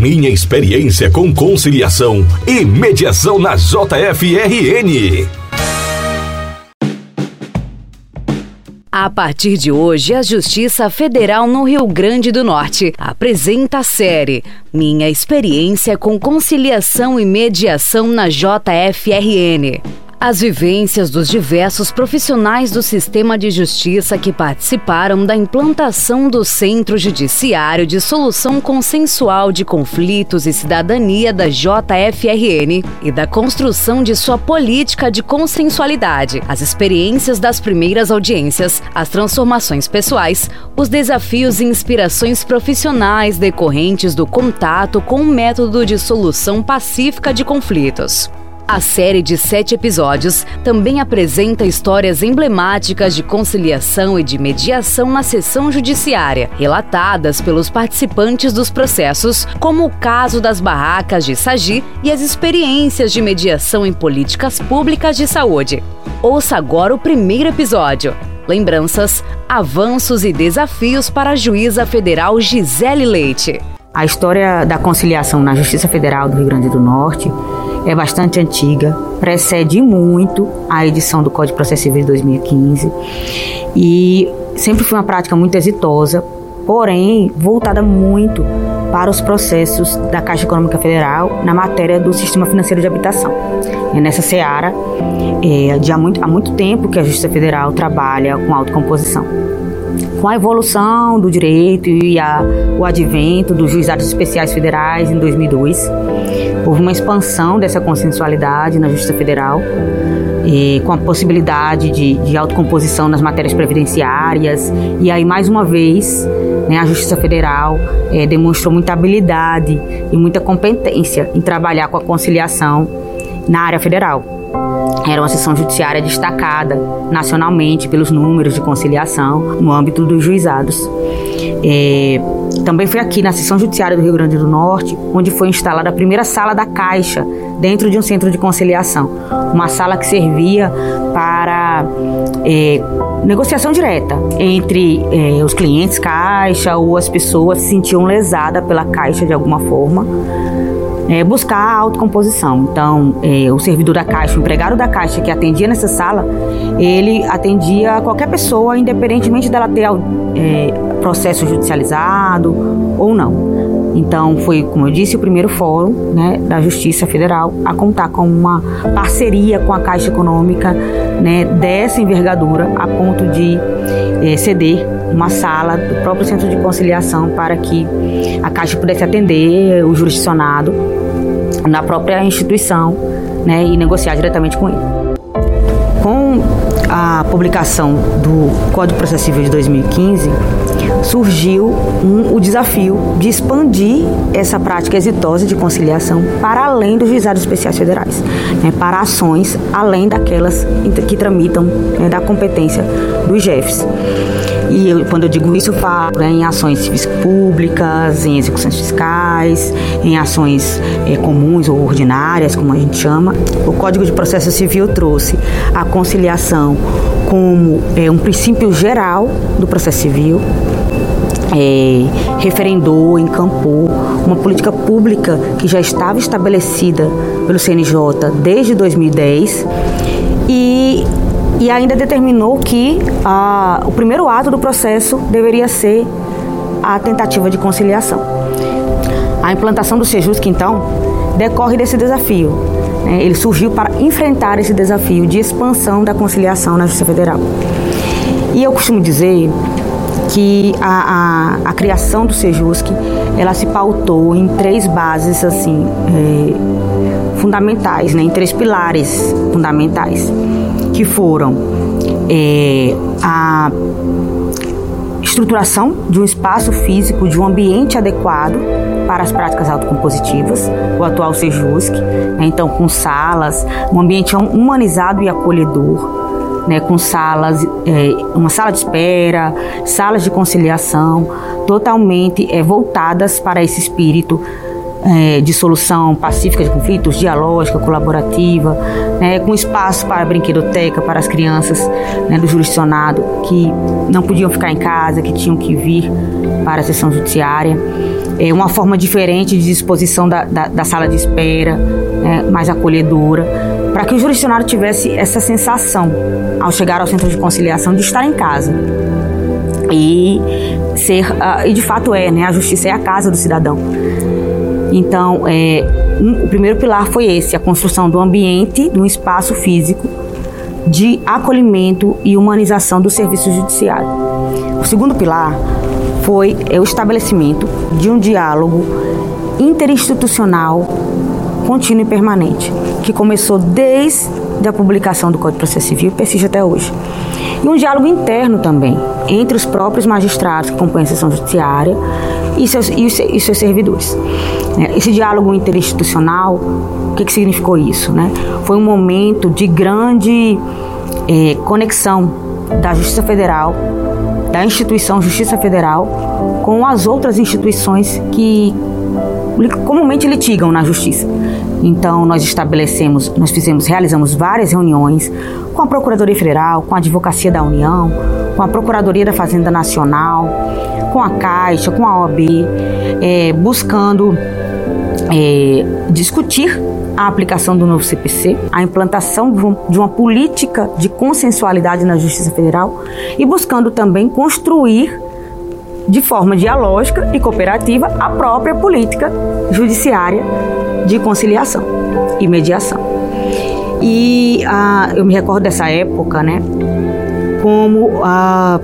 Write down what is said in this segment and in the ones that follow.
Minha experiência com conciliação e mediação na JFRN. A partir de hoje, a Justiça Federal no Rio Grande do Norte apresenta a série Minha Experiência com Conciliação e Mediação na JFRN. As vivências dos diversos profissionais do sistema de justiça que participaram da implantação do Centro Judiciário de Solução Consensual de Conflitos e Cidadania da JFRN e da construção de sua política de consensualidade, as experiências das primeiras audiências, as transformações pessoais, os desafios e inspirações profissionais decorrentes do contato com o método de solução pacífica de conflitos. A série de sete episódios também apresenta histórias emblemáticas de conciliação e de mediação na sessão judiciária, relatadas pelos participantes dos processos, como o caso das barracas de Sagi e as experiências de mediação em políticas públicas de saúde. Ouça agora o primeiro episódio. Lembranças, avanços e desafios para a juíza federal Gisele Leite. A história da conciliação na Justiça Federal do Rio Grande do Norte é bastante antiga, precede muito a edição do Código de Processo Civil de 2015 e sempre foi uma prática muito exitosa, porém voltada muito para os processos da Caixa Econômica Federal na matéria do sistema financeiro de habitação. É nessa seara, é, há muito, há muito tempo que a Justiça Federal trabalha com autocomposição. Com a evolução do direito e a, o advento dos juizados especiais federais em 2002, houve uma expansão dessa consensualidade na Justiça Federal, e com a possibilidade de, de autocomposição nas matérias previdenciárias. E aí, mais uma vez, né, a Justiça Federal é, demonstrou muita habilidade e muita competência em trabalhar com a conciliação na área federal. Era uma sessão judiciária destacada nacionalmente pelos números de conciliação no âmbito dos juizados. É, também foi aqui na sessão judiciária do Rio Grande do Norte, onde foi instalada a primeira sala da Caixa dentro de um centro de conciliação. Uma sala que servia para é, negociação direta entre é, os clientes Caixa ou as pessoas se sentiam lesadas pela Caixa de alguma forma é, buscar a autocomposição. Então, é, o servidor da Caixa, o empregado da Caixa que atendia nessa sala, ele atendia qualquer pessoa, independentemente dela ter é, processo judicializado ou não. Então, foi, como eu disse, o primeiro fórum né, da Justiça Federal a contar com uma parceria com a Caixa Econômica né, dessa envergadura, a ponto de é, ceder uma sala do próprio Centro de Conciliação para que a Caixa pudesse atender o jurisdicionado na própria instituição né, e negociar diretamente com ele. Com a publicação do Código Processo de 2015, surgiu um, o desafio de expandir essa prática exitosa de conciliação para além dos juizados especiais federais, né, para ações além daquelas que tramitam né, da competência dos jefes. E eu, quando eu digo isso, eu falo em ações públicas, em execuções fiscais, em ações é, comuns ou ordinárias, como a gente chama. O Código de Processo Civil trouxe a conciliação como é, um princípio geral do processo civil, é, referendou, encampou uma política pública que já estava estabelecida pelo CNJ desde 2010 e e ainda determinou que ah, o primeiro ato do processo deveria ser a tentativa de conciliação. A implantação do Sejusc, então, decorre desse desafio. Né? Ele surgiu para enfrentar esse desafio de expansão da conciliação na Justiça Federal. E eu costumo dizer que a, a, a criação do Sejusc ela se pautou em três bases assim é, fundamentais, né? em três pilares fundamentais que foram é, a estruturação de um espaço físico, de um ambiente adequado para as práticas autocompositivas, o atual Sejusc, né, então com salas, um ambiente humanizado e acolhedor, né, com salas, é, uma sala de espera, salas de conciliação, totalmente é, voltadas para esse espírito é, de solução pacífica de conflitos, dialógica, colaborativa, né, com espaço para a brinquedoteca para as crianças né, do jurisdicionado que não podiam ficar em casa, que tinham que vir para a sessão judiciária. É uma forma diferente de disposição da, da, da sala de espera, né, mais acolhedora, para que o jurisdicionado tivesse essa sensação, ao chegar ao centro de conciliação, de estar em casa. E ser, uh, e de fato é, né, a justiça é a casa do cidadão. Então, é, um, o primeiro pilar foi esse, a construção do ambiente, de um espaço físico de acolhimento e humanização do serviço judiciário. O segundo pilar foi é, o estabelecimento de um diálogo interinstitucional contínuo e permanente, que começou desde a publicação do Código de Processo Civil e persiste até hoje. E um diálogo interno também, entre os próprios magistrados que compõem a sessão judiciária e seus, e os, e seus servidores. É, esse diálogo interinstitucional, o que, que significou isso? Né? Foi um momento de grande é, conexão da Justiça Federal, da instituição Justiça Federal, com as outras instituições que comumente litigam na Justiça. Então nós estabelecemos, nós fizemos, realizamos várias reuniões com a Procuradoria Federal, com a Advocacia da União, com a Procuradoria da Fazenda Nacional, com a Caixa, com a OAB, é, buscando é, discutir a aplicação do novo CPC, a implantação de uma política de consensualidade na Justiça Federal e buscando também construir de forma dialógica e cooperativa a própria política judiciária de conciliação e mediação. E ah, eu me recordo dessa época, né, como ah,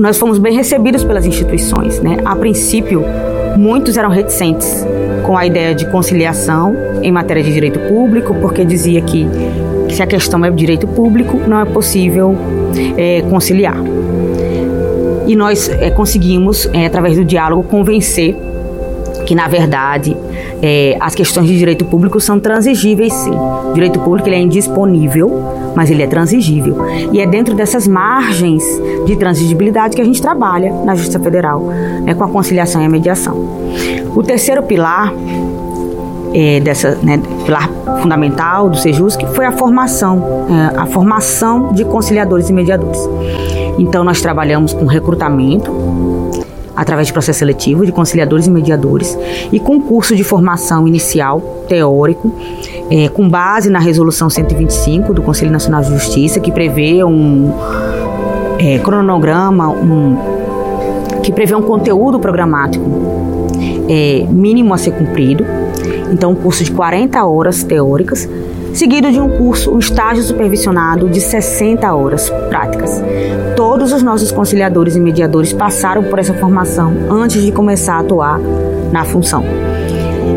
nós fomos bem recebidos pelas instituições, né? A princípio, muitos eram reticentes com a ideia de conciliação em matéria de direito público, porque dizia que se a questão é direito público, não é possível é, conciliar. E nós é, conseguimos, é, através do diálogo, convencer que, na verdade, é, as questões de direito público são transigíveis, sim. O direito público ele é indisponível, mas ele é transigível. E é dentro dessas margens de transigibilidade que a gente trabalha na Justiça Federal, né, com a conciliação e a mediação. O terceiro pilar é, dessa né, pilar fundamental do Sejus que foi a formação, é, a formação de conciliadores e mediadores. Então nós trabalhamos com recrutamento através de processo seletivo de conciliadores e mediadores e com curso de formação inicial teórico é, com base na resolução 125 do Conselho Nacional de Justiça que prevê um é, cronograma um, que prevê um conteúdo programático é, mínimo a ser cumprido. Então um curso de 40 horas teóricas seguido de um curso, um estágio supervisionado de 60 horas práticas. Todos os nossos conciliadores e mediadores passaram por essa formação antes de começar a atuar na função.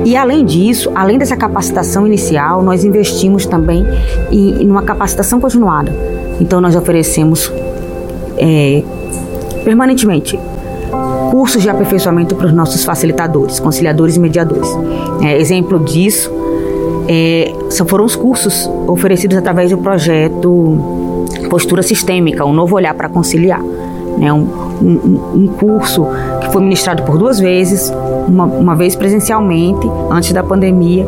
E além disso, além dessa capacitação inicial, nós investimos também em, em uma capacitação continuada. Então nós oferecemos é, permanentemente cursos de aperfeiçoamento para os nossos facilitadores, conciliadores e mediadores. É, exemplo disso é, foram os cursos oferecidos através do projeto Postura Sistêmica, um novo olhar para conciliar. Né, um, um, um, curso que foi ministrado por duas vezes, uma, uma vez presencialmente, antes da pandemia,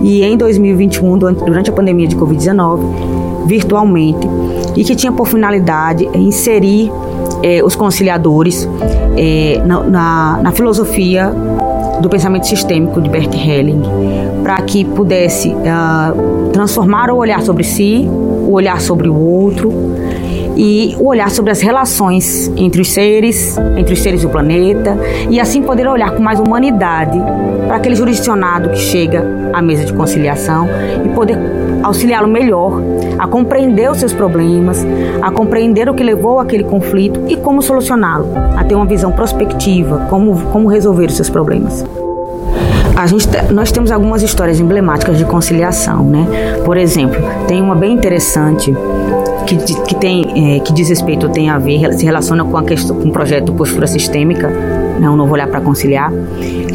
e em 2021, durante a pandemia de Covid-19, virtualmente, e que tinha por finalidade inserir eh, os conciliadores eh, na, na, na filosofia do pensamento sistêmico de Bert Helling, para que pudesse uh, transformar o olhar sobre si, o olhar sobre o outro e o olhar sobre as relações entre os seres, entre os seres do planeta, e assim poder olhar com mais humanidade para aquele jurisdicionado que chega à mesa de conciliação e poder auxiliá-lo melhor a compreender os seus problemas, a compreender o que levou àquele conflito e como solucioná-lo, a ter uma visão prospectiva, como, como resolver os seus problemas. A gente, nós temos algumas histórias emblemáticas de conciliação, né? Por exemplo, tem uma bem interessante que, que, tem, é, que diz respeito, tem a ver, se relaciona com a questão, com o projeto Postura Sistêmica, né, um novo olhar para conciliar,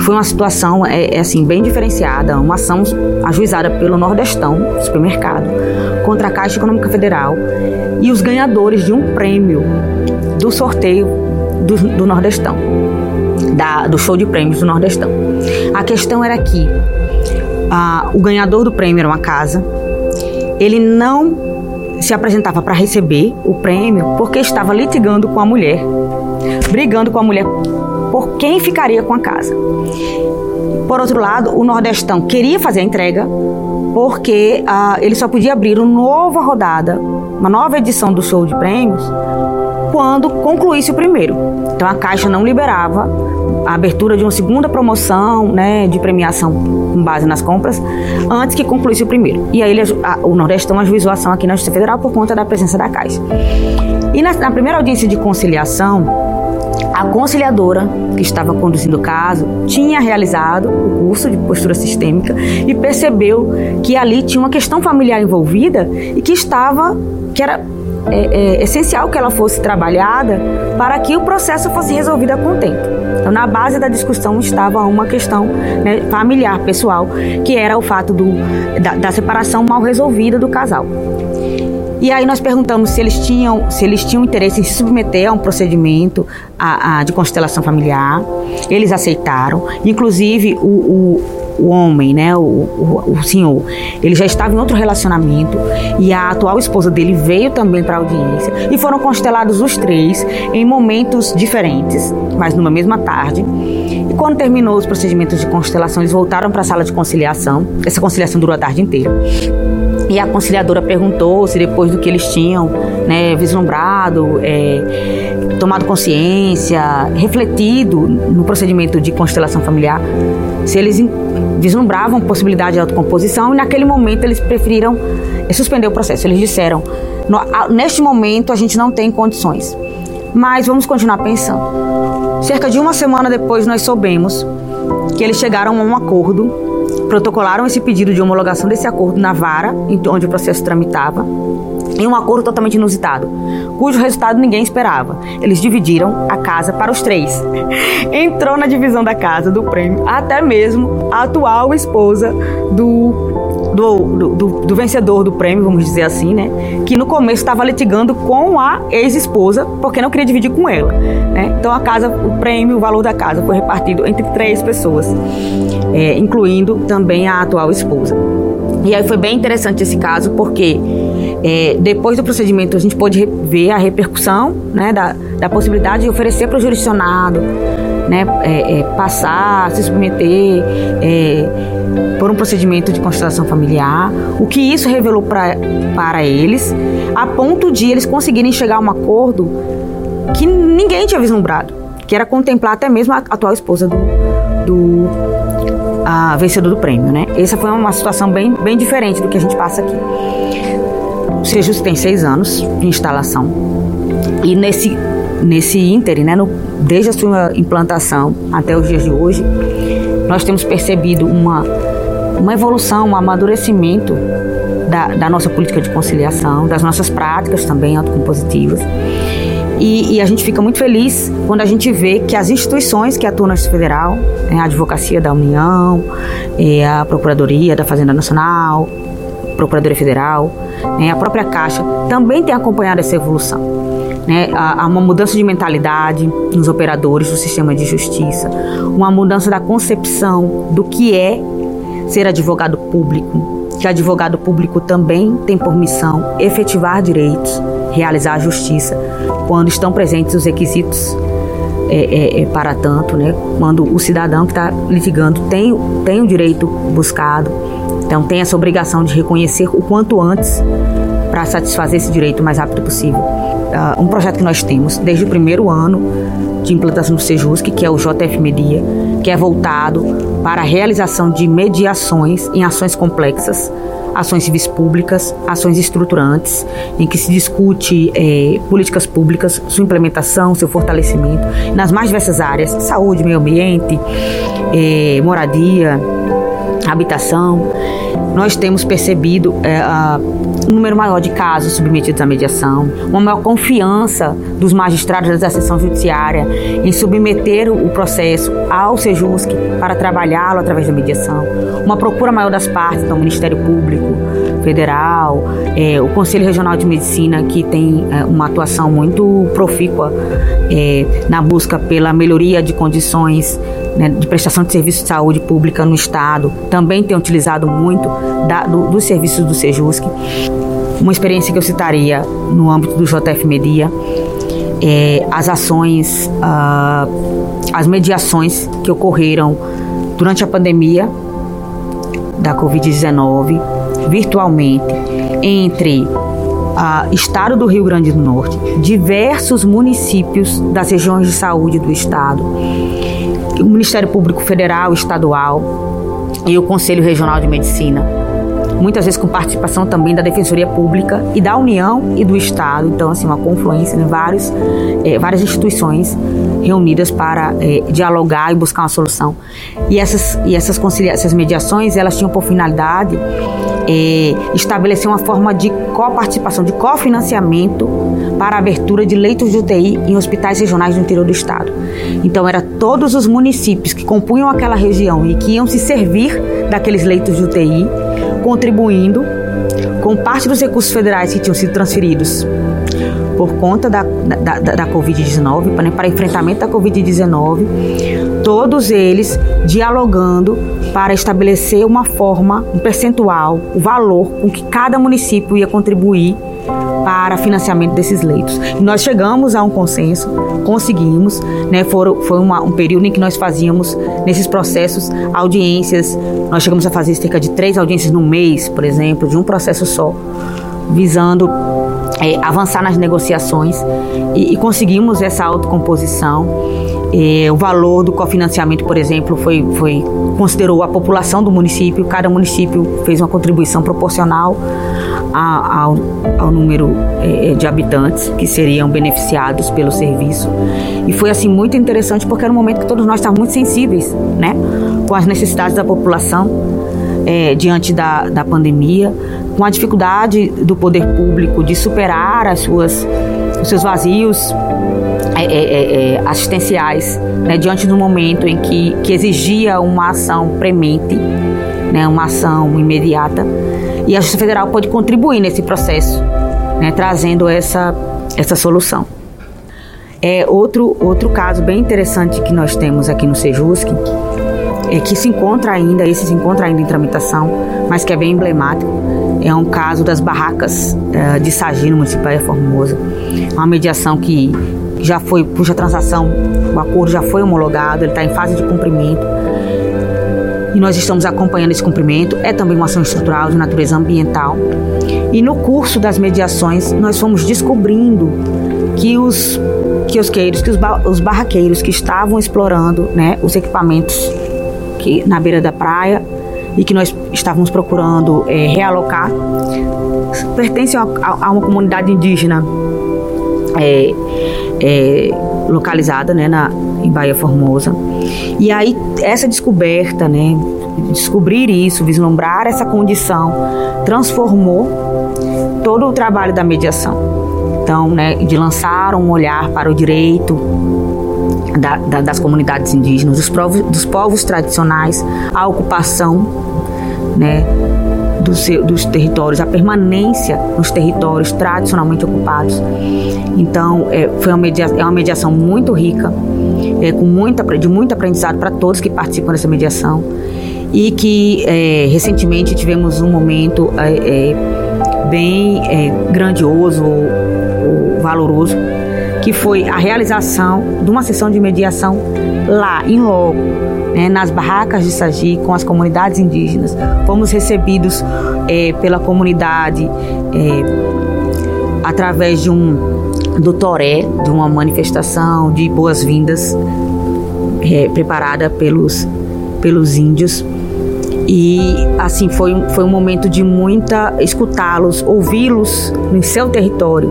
foi uma situação é, é, assim bem diferenciada, uma ação ajuizada pelo Nordestão Supermercado contra a Caixa Econômica Federal e os ganhadores de um prêmio do sorteio do, do Nordestão. Da, do show de prêmios do Nordestão. A questão era que ah, o ganhador do prêmio era uma casa, ele não se apresentava para receber o prêmio porque estava litigando com a mulher, brigando com a mulher por quem ficaria com a casa. Por outro lado, o Nordestão queria fazer a entrega porque ah, ele só podia abrir uma nova rodada, uma nova edição do show de prêmios quando concluísse o primeiro. Então a Caixa não liberava a abertura de uma segunda promoção né, de premiação com base nas compras antes que concluísse o primeiro. E aí ele, a, o Nordestão ajuizou a ação aqui na Justiça Federal por conta da presença da Caixa. E na, na primeira audiência de conciliação, a conciliadora que estava conduzindo o caso tinha realizado o curso de postura sistêmica e percebeu que ali tinha uma questão familiar envolvida e que estava que era é, é, essencial que ela fosse trabalhada para que o processo fosse resolvido a contento. Então, na base da discussão estava uma questão né, familiar, pessoal, que era o fato do, da, da separação mal resolvida do casal. E aí nós perguntamos se eles tinham, se eles tinham interesse em se submeter a um procedimento a, a, de constelação familiar. Eles aceitaram. Inclusive o, o, o homem, né, o, o, o, senhor, ele já estava em outro relacionamento e a atual esposa dele veio também para a audiência e foram constelados os três em momentos diferentes, mas numa mesma tarde. E quando terminou os procedimentos de constelação, eles voltaram para a sala de conciliação. Essa conciliação durou a tarde inteira. E a conciliadora perguntou se depois do que eles tinham né, vislumbrado, é, tomado consciência, refletido no procedimento de constelação familiar, se eles vislumbravam possibilidade de autocomposição e naquele momento eles preferiram é, suspender o processo. Eles disseram: neste momento a gente não tem condições, mas vamos continuar pensando. Cerca de uma semana depois nós soubemos que eles chegaram a um acordo protocolaram esse pedido de homologação desse acordo na vara, onde o processo tramitava, em um acordo totalmente inusitado, cujo resultado ninguém esperava. Eles dividiram a casa para os três. Entrou na divisão da casa do prêmio até mesmo a atual esposa do do, do, do, do, vencedor do prêmio, vamos dizer assim, né? Que no começo estava litigando com a ex-esposa porque não queria dividir com ela, né? Então a casa, o prêmio, o valor da casa foi repartido entre três pessoas, é, incluindo também a atual esposa. E aí foi bem interessante esse caso porque é, depois do procedimento a gente pôde ver a repercussão né, da, da possibilidade de oferecer para o jurisdicionado né, é, é, passar, se submeter é, por um procedimento de constelação familiar, o que isso revelou pra, para eles, a ponto de eles conseguirem chegar a um acordo que ninguém tinha vislumbrado, que era contemplar até mesmo a atual esposa do, do vencedor do prêmio, né? Essa foi uma situação bem, bem diferente do que a gente passa aqui. O Sejus tem seis anos de instalação e nesse nesse ínterim, né, desde a sua implantação até os dias de hoje, nós temos percebido uma, uma evolução, um amadurecimento da, da nossa política de conciliação, das nossas práticas também autocompositivas. E, e, a gente fica muito feliz quando a gente vê que as instituições que atuam na Justiça Federal, né, a Advocacia da União, a Procuradoria da Fazenda Nacional, Procuradoria Federal, né, a própria Caixa, também tem acompanhado essa evolução né, há uma mudança de mentalidade nos operadores do sistema de justiça, uma mudança da concepção do que é ser advogado público, que advogado público também tem por missão efetivar direitos, realizar a justiça, quando estão presentes os requisitos é, é, é, para tanto, né? quando o cidadão que está litigando tem, tem o direito buscado, então tem essa obrigação de reconhecer o quanto antes para satisfazer esse direito o mais rápido possível uh, um projeto que nós temos desde o primeiro ano de implantação do Sejusc, que é o JF Media, que é voltado para a realização de mediações em ações complexas, ações civis públicas, ações estruturantes, em que se discute eh, políticas públicas, sua implementação, seu fortalecimento, nas mais diversas áreas, saúde, meio ambiente, eh, moradia, habitação. Nós temos percebido eh, um número maior de casos submetidos à mediação, uma maior confiança dos magistrados da seção judiciária em submeter o processo ao Sejusc para trabalhá-lo através da mediação, uma procura maior das partes, então o Ministério Público Federal, é, o Conselho Regional de Medicina, que tem é, uma atuação muito profícua é, na busca pela melhoria de condições né, de prestação de serviço de saúde pública no Estado, também tem utilizado muito da, do, dos serviços do Sejusc. Uma experiência que eu citaria no âmbito do JF Media é as ações, uh, as mediações que ocorreram durante a pandemia da Covid-19, virtualmente, entre uh, Estado do Rio Grande do Norte, diversos municípios das regiões de saúde do Estado, o Ministério Público Federal, Estadual e o Conselho Regional de Medicina muitas vezes com participação também da Defensoria Pública e da União e do Estado. Então, assim, uma confluência em né? vários, é, várias instituições reunidas para é, dialogar e buscar uma solução. E essas, e essas, essas mediações, elas tinham por finalidade é, estabelecer uma forma de coparticipação, de cofinanciamento para a abertura de leitos de UTI em hospitais regionais do interior do estado. Então, era todos os municípios que compunham aquela região e que iam se servir daqueles leitos de UTI contribuindo com parte dos recursos federais que tinham sido transferidos por conta da, da, da, da Covid-19, para, para enfrentamento da Covid-19, todos eles dialogando para estabelecer uma forma, um percentual, o valor com que cada município ia contribuir para financiamento desses leitos. E nós chegamos a um consenso, conseguimos, né? foi uma, um período em que nós fazíamos nesses processos audiências, nós chegamos a fazer cerca de três audiências no mês, por exemplo, de um processo só, visando é, avançar nas negociações e, e conseguimos essa autocomposição. É, o valor do cofinanciamento, por exemplo, foi, foi considerou a população do município. Cada município fez uma contribuição proporcional a, ao, ao, número é, de habitantes que seriam beneficiados pelo serviço. E foi assim muito interessante porque era um momento que todos nós estávamos muito sensíveis, né, com as necessidades da população é, diante da, da pandemia, com a dificuldade do poder público de superar as suas, os seus vazios é, é, é, é assistenciais né, diante do momento em que, que exigia uma ação premente, né, uma ação imediata. E a Justiça Federal pode contribuir nesse processo, né, trazendo essa, essa solução. É outro, outro caso bem interessante que nós temos aqui no Sejusc, é que se encontra ainda, esse se encontra ainda em tramitação, mas que é bem emblemático, é um caso das barracas uh, de Sagi, no município de Formosa. Uma mediação que já foi, cuja transação, o acordo já foi homologado, ele está em fase de cumprimento e nós estamos acompanhando esse cumprimento. É também uma ação estrutural de natureza ambiental. E no curso das mediações, nós fomos descobrindo que os quiosqueiros, que os, os barraqueiros que estavam explorando né, os equipamentos que, na beira da praia e que nós estávamos procurando é, realocar, pertencem a, a, uma comunidade indígena é, é, localizada né, na, em Bahia Formosa. E aí essa descoberta, né, descobrir isso, vislumbrar essa condição, transformou todo o trabalho da mediação. Então, né, de lançar um olhar para o direito da, da, das comunidades indígenas, dos povos, dos povos tradicionais, a ocupação, né, dos, dos territórios, a permanência nos territórios tradicionalmente ocupados. Então, é, foi uma media, é uma mediação muito rica, é, com muita, de muito aprendizado para todos que participam dessa mediação e que é, recentemente tivemos um momento é, é bem é, grandioso, ou, valoroso, que foi a realização de uma sessão de mediação lá, em loco, né, nas barracas de Sagi, com as comunidades indígenas. Fomos recebidos é, pela comunidade é, através de um do Toré, de uma manifestação de boas-vindas é, preparada pelos, pelos índios. E assim foi, foi um momento de muita escutá-los, ouvi-los em seu território.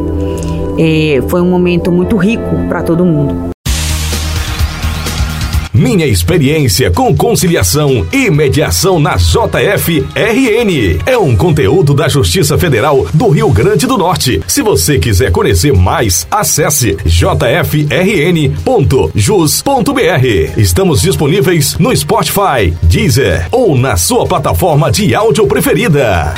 É, foi um momento muito rico para todo mundo. Minha experiência com conciliação e mediação na JFRN. É um conteúdo da Justiça Federal do Rio Grande do Norte. Se você quiser conhecer mais, acesse jfrn.jus.br. Estamos disponíveis no Spotify, Deezer ou na sua plataforma de áudio preferida.